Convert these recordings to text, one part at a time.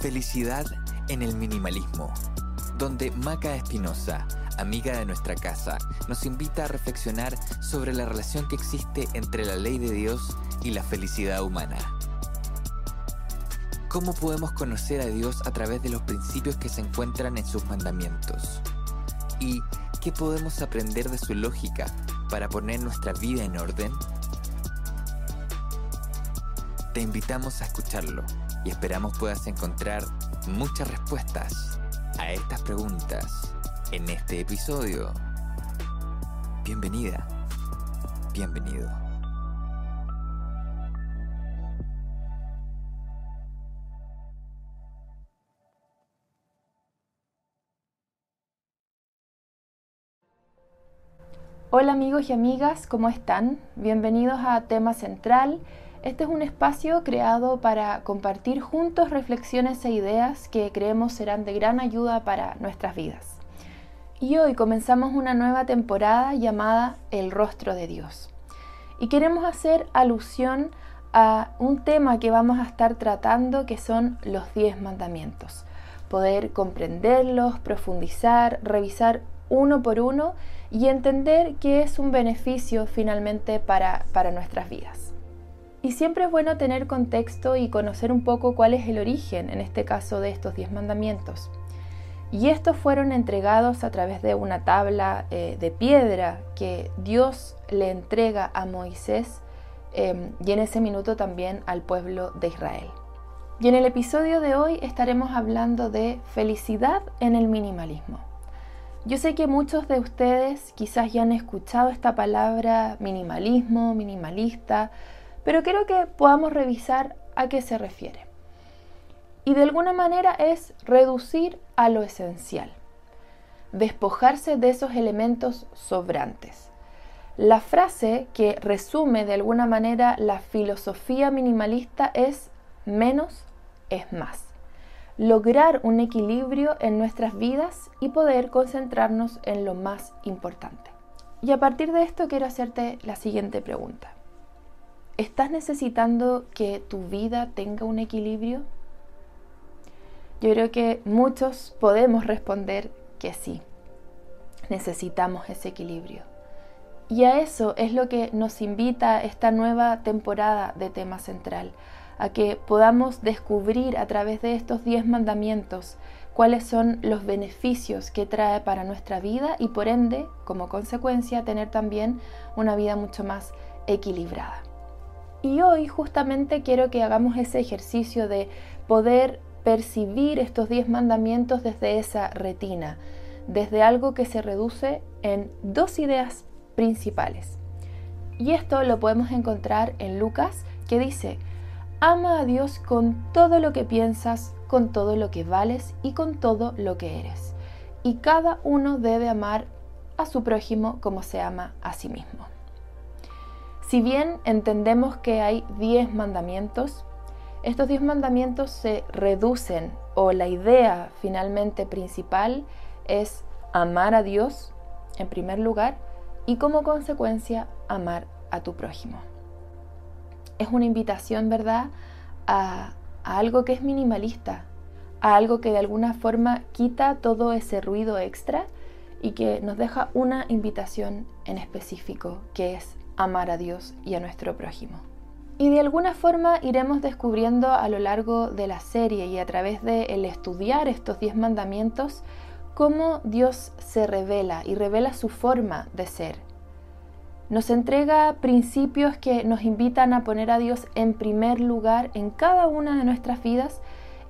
Felicidad en el Minimalismo, donde Maca Espinosa, amiga de nuestra casa, nos invita a reflexionar sobre la relación que existe entre la ley de Dios y la felicidad humana. ¿Cómo podemos conocer a Dios a través de los principios que se encuentran en sus mandamientos? ¿Y qué podemos aprender de su lógica para poner nuestra vida en orden? Te invitamos a escucharlo y esperamos puedas encontrar muchas respuestas a estas preguntas en este episodio. Bienvenida, bienvenido. Hola amigos y amigas, ¿cómo están? Bienvenidos a Tema Central. Este es un espacio creado para compartir juntos reflexiones e ideas que creemos serán de gran ayuda para nuestras vidas. Y hoy comenzamos una nueva temporada llamada El Rostro de Dios. Y queremos hacer alusión a un tema que vamos a estar tratando que son los diez mandamientos. Poder comprenderlos, profundizar, revisar uno por uno y entender que es un beneficio finalmente para nuestras vidas. Y siempre es bueno tener contexto y conocer un poco cuál es el origen, en este caso, de estos diez mandamientos. Y estos fueron entregados a través de una tabla eh, de piedra que Dios le entrega a Moisés em, y en ese minuto también al pueblo de Israel. Y en el episodio de hoy estaremos hablando de felicidad en el minimalismo. Yo sé que muchos de ustedes quizás ya han escuchado esta palabra minimalismo, minimalista, pero quiero que podamos revisar a qué se refiere. Y de alguna manera es reducir a lo esencial, despojarse de esos elementos sobrantes. La frase que resume de alguna manera la filosofía minimalista es menos es más lograr un equilibrio en nuestras vidas y poder concentrarnos en lo más importante. Y a partir de esto quiero hacerte la siguiente pregunta. ¿Estás necesitando que tu vida tenga un equilibrio? Yo creo que muchos podemos responder que sí. Necesitamos ese equilibrio. Y a eso es lo que nos invita esta nueva temporada de tema central, a que podamos descubrir a través de estos 10 mandamientos cuáles son los beneficios que trae para nuestra vida y por ende, como consecuencia, tener también una vida mucho más equilibrada. Y hoy justamente quiero que hagamos ese ejercicio de poder percibir estos 10 mandamientos desde esa retina, desde algo que se reduce en dos ideas principales. Y esto lo podemos encontrar en Lucas, que dice, Ama a Dios con todo lo que piensas, con todo lo que vales y con todo lo que eres. Y cada uno debe amar a su prójimo como se ama a sí mismo. Si bien entendemos que hay diez mandamientos, estos diez mandamientos se reducen o la idea finalmente principal es amar a Dios en primer lugar y como consecuencia amar a tu prójimo es una invitación, ¿verdad?, a, algo que es minimalista, a algo que de alguna forma quita todo ese ruido extra y que nos deja una invitación en específico, que es amar a Dios y a nuestro prójimo. Y de alguna forma iremos descubriendo a lo largo de la serie y a través de el estudiar estos diez mandamientos cómo Dios se revela y revela su forma de ser nos entrega principios que nos invitan a poner a Dios en primer lugar en cada una de nuestras vidas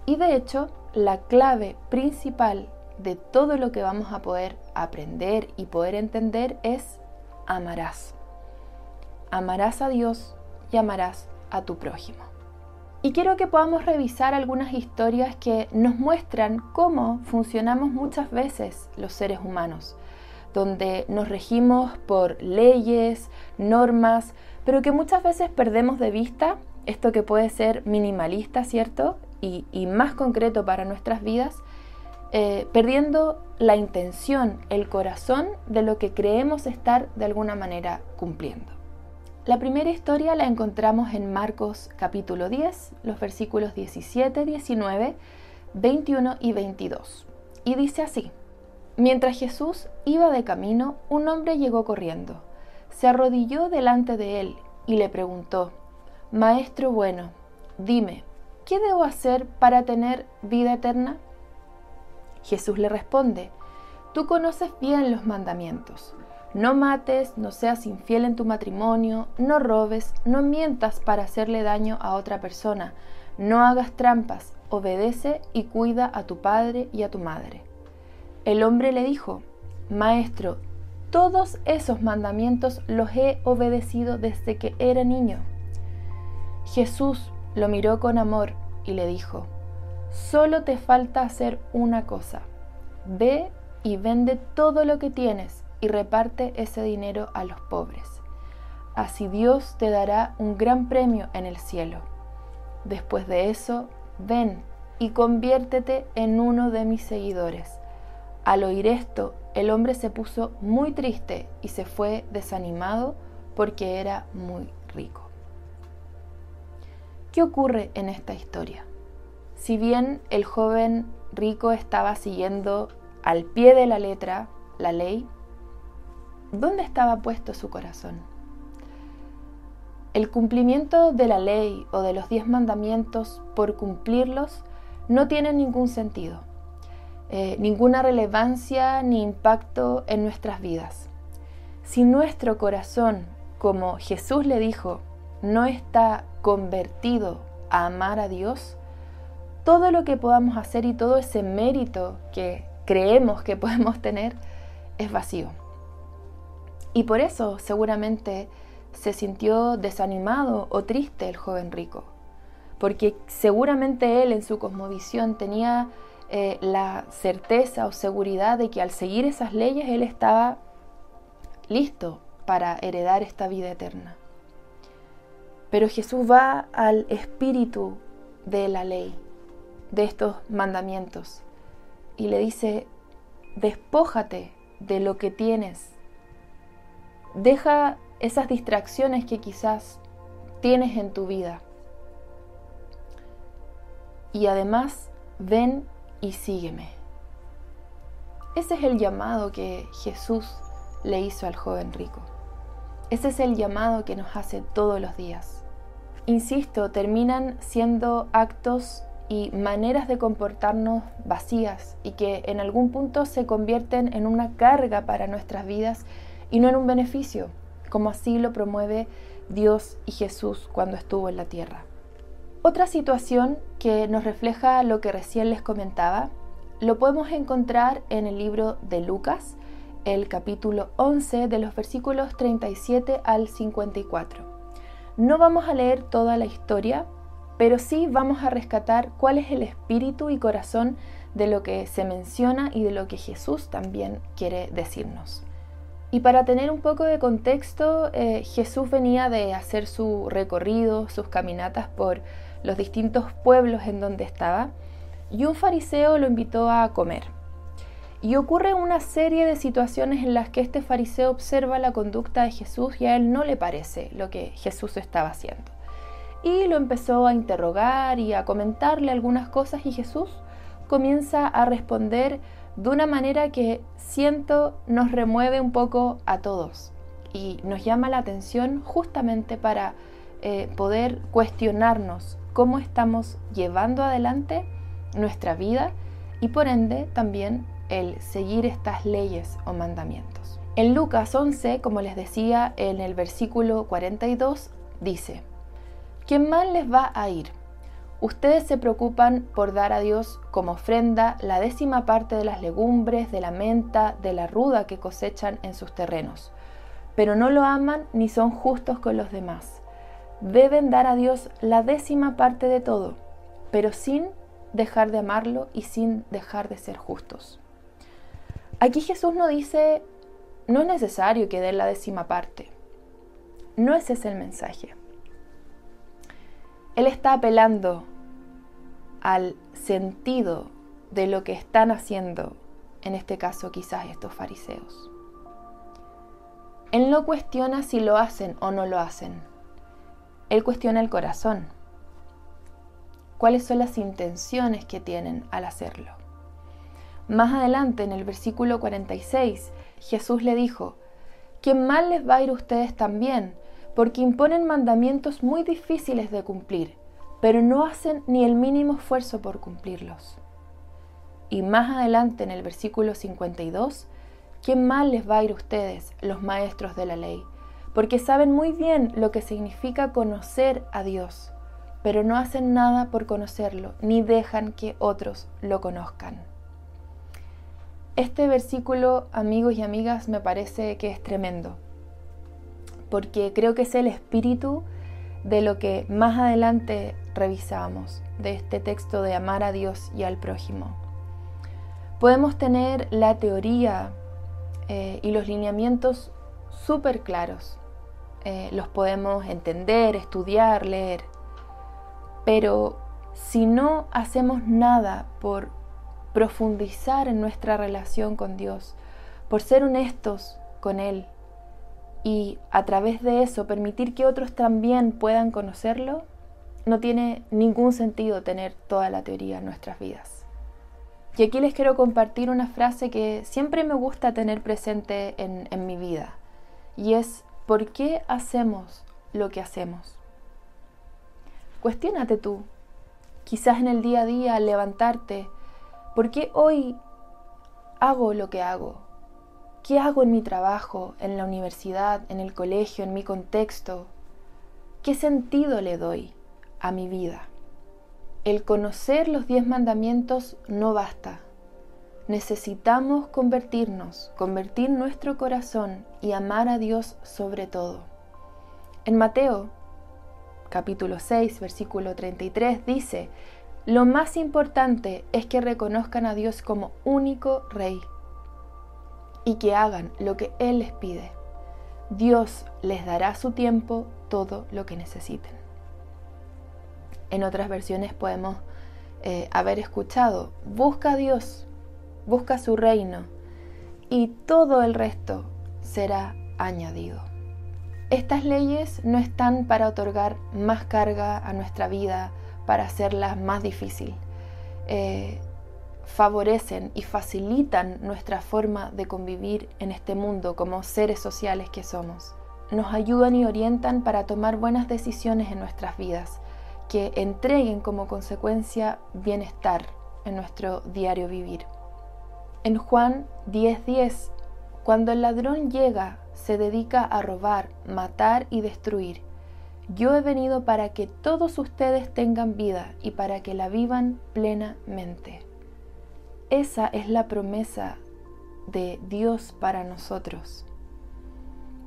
y de hecho la clave principal de todo lo que vamos a poder aprender y poder entender es amarás. Amarás a Dios y amarás a tu prójimo. Y quiero que podamos revisar algunas historias que nos muestran cómo funcionamos muchas veces los seres humanos, donde nos regimos por leyes, normas, pero que muchas veces perdemos de vista esto que puede ser minimalista, ¿cierto? Y, más concreto para nuestras vidas, eh, perdiendo la intención, el corazón de lo que creemos estar de alguna manera cumpliendo. La primera historia la encontramos en Marcos capítulo 10, los versículos 17, 19, 21 y 22. Y dice así, mientras Jesús iba de camino, un hombre llegó corriendo, se arrodilló delante de él y le preguntó, Maestro bueno, dime, ¿qué debo hacer para tener vida eterna? Jesús le responde, tú conoces bien los mandamientos. No mates, no seas infiel en tu matrimonio, no robes, no mientas para hacerle daño a otra persona, no hagas trampas, obedece y cuida a tu padre y a tu madre. El hombre le dijo, Maestro, todos esos mandamientos los he obedecido desde que era niño. Jesús lo miró con amor y le dijo, Solo te falta hacer una cosa. Ve y vende todo lo que tienes y reparte ese dinero a los pobres. Así Dios te dará un gran premio en el cielo. Después de eso, ven y conviértete en uno de mis seguidores. Al oír esto, el hombre se puso muy triste y se fue desanimado porque era muy rico. ¿Qué ocurre en esta historia? Si bien el joven rico estaba siguiendo al pie de la letra la ley, ¿dónde estaba puesto su corazón? El cumplimiento de la ley o de los diez mandamientos por cumplirlos no tiene ningún sentido, eh, ninguna relevancia ni impacto en nuestras vidas. Si nuestro corazón, como Jesús le dijo, no está convertido a amar a Dios, todo lo que podamos hacer y todo ese mérito que creemos que podemos tener es vacío. Y por eso seguramente se sintió desanimado o triste el joven rico, porque seguramente él en su cosmovisión tenía eh, la certeza o seguridad de que al seguir esas leyes él estaba listo para heredar esta vida eterna. Pero Jesús va al espíritu de la ley de estos mandamientos y le dice, despójate de lo que tienes, deja esas distracciones que quizás tienes en tu vida y además ven y sígueme. Ese es el llamado que Jesús le hizo al joven rico. Ese es el llamado que nos hace todos los días. Insisto, terminan siendo actos y maneras de comportarnos vacías y que en algún punto se convierten en una carga para nuestras vidas y no en un beneficio, como así lo promueve Dios y Jesús cuando estuvo en la tierra. Otra situación que nos refleja lo que recién les comentaba, lo podemos encontrar en el libro de Lucas, el capítulo 11 de los versículos 37 al 54. No vamos a leer toda la historia, pero sí vamos a rescatar cuál es el espíritu y corazón de lo que se menciona y de lo que Jesús también quiere decirnos. Y para tener un poco de contexto, eh, Jesús venía de hacer su recorrido, sus caminatas por los distintos pueblos en donde estaba, y un fariseo lo invitó a comer. Y ocurre una serie de situaciones en las que este fariseo observa la conducta de Jesús y a él no le parece lo que Jesús estaba haciendo y lo empezó a interrogar y a comentarle algunas cosas y Jesús comienza a responder de una manera que siento nos remueve un poco a todos y nos llama la atención justamente para eh, poder cuestionarnos cómo estamos llevando adelante nuestra vida y por ende también el seguir estas leyes o mandamientos. En Lucas 11, como les decía en el versículo 42, dice, ¿Qué mal les va a ir? Ustedes se preocupan por dar a Dios como ofrenda la décima parte de las legumbres, de la menta, de la ruda que cosechan en sus terrenos, pero no lo aman ni son justos con los demás. deben dar a Dios la décima parte de todo, pero sin dejar de amarlo y sin dejar de ser justos. Aquí Jesús no dice, no es necesario que den la décima parte. No ese es el mensaje. Él está apelando al sentido de lo que están haciendo, en este caso quizás estos fariseos. Él no cuestiona si lo hacen o no lo hacen. Él cuestiona el corazón. ¿Cuáles son las intenciones que tienen al hacerlo? Más adelante, en el versículo 46, Jesús le dijo, que mal les va a ir a ustedes también, porque imponen mandamientos muy difíciles de cumplir, pero no hacen ni el mínimo esfuerzo por cumplirlos. Y más adelante en el versículo 52, qué mal les va a ir a ustedes, los maestros de la ley, porque saben muy bien lo que significa conocer a Dios, pero no hacen nada por conocerlo, ni dejan que otros lo conozcan. Este versículo, amigos y amigas, me parece que es tremendo porque creo que es el espíritu de lo que más adelante revisamos, de este texto de amar a Dios y al prójimo. Podemos tener la teoría eh, y los lineamientos súper claros, eh, los podemos entender, estudiar, leer, pero si no hacemos nada por profundizar en nuestra relación con Dios, por ser honestos con Él, y a través de eso permitir que otros también puedan conocerlo, no tiene ningún sentido tener toda la teoría en nuestras vidas. Y aquí les quiero compartir una frase que siempre me gusta tener presente en, mi vida, y es, ¿por qué hacemos lo que hacemos? Cuestiónate tú, quizás en el día a día al levantarte, ¿por qué hoy hago lo que hago? ¿Qué hago en mi trabajo, en la universidad, en el colegio, en mi contexto? ¿Qué sentido le doy a mi vida? El conocer los diez mandamientos no basta. Necesitamos convertirnos, convertir nuestro corazón y amar a Dios sobre todo. En Mateo capítulo 6, versículo 33 dice, lo más importante es que reconozcan a Dios como único Rey y que hagan lo que Él les pide. Dios les dará a su tiempo todo lo que necesiten. En otras versiones podemos eh, haber escuchado, busca a Dios, busca su reino y todo el resto será añadido. Estas leyes no están para otorgar más carga a nuestra vida, para hacerla más difícil. Eh, favorecen y facilitan nuestra forma de convivir en este mundo como seres sociales que somos. Nos ayudan y orientan para tomar buenas decisiones en nuestras vidas, que entreguen como consecuencia bienestar en nuestro diario vivir. En Juan 10:10, cuando el ladrón llega, se dedica a robar, matar y destruir. Yo he venido para que todos ustedes tengan vida y para que la vivan plenamente. Esa es la promesa de Dios para nosotros.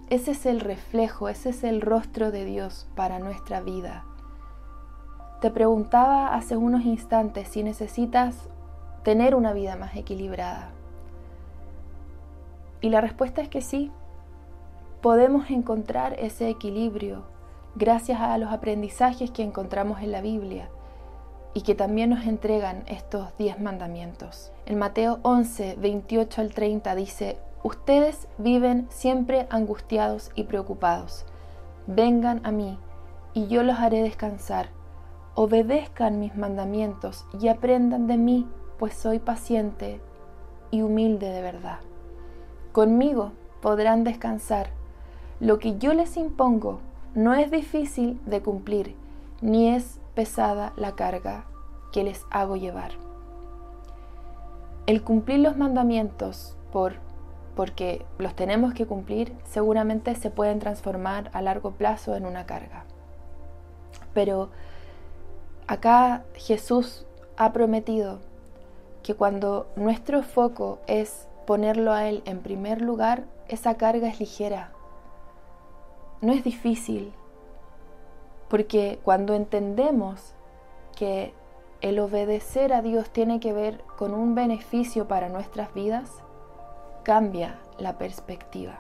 Ese es el reflejo, ese es el rostro de Dios para nuestra vida. Te preguntaba hace unos instantes si necesitas tener una vida más equilibrada. Y la respuesta es que sí. Podemos encontrar ese equilibrio gracias a los aprendizajes que encontramos en la Biblia y que también nos entregan estos diez mandamientos. En Mateo 11, 28 al 30 dice, Ustedes viven siempre angustiados y preocupados. Vengan a mí y yo los haré descansar. Obedezcan mis mandamientos y aprendan de mí, pues soy paciente y humilde de verdad. Conmigo podrán descansar. Lo que yo les impongo no es difícil de cumplir, ni es pesada la carga que les hago llevar. El cumplir los mandamientos por porque los tenemos que cumplir, seguramente se pueden transformar a largo plazo en una carga. Pero acá Jesús ha prometido que cuando nuestro foco es ponerlo a Él en primer lugar, esa carga es ligera, no es difícil, Porque cuando entendemos que el obedecer a Dios tiene que ver con un beneficio para nuestras vidas, cambia la perspectiva.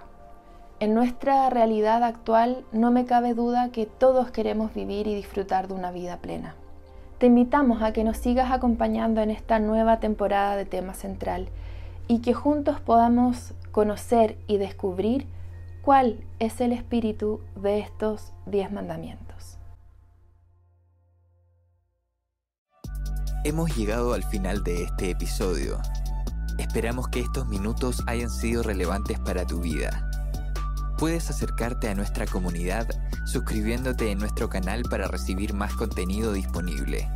En nuestra realidad actual no me cabe duda que todos queremos vivir y disfrutar de una vida plena. Te invitamos a que nos sigas acompañando en esta nueva temporada de Tema Central y que juntos podamos conocer y descubrir cuál es el espíritu de estos diez mandamientos. Hemos llegado al final de este episodio. Esperamos que estos minutos hayan sido relevantes para tu vida Puedes acercarte a nuestra comunidad suscribiéndote en nuestro canal para recibir más contenido disponible.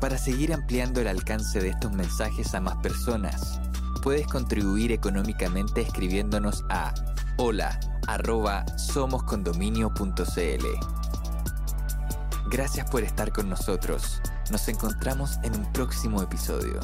Para seguir ampliando el alcance de estos mensajes a más personas, puedes contribuir económicamente escribiéndonos a hola Gracias por estar con nosotros. Nos encontramos en un próximo episodio.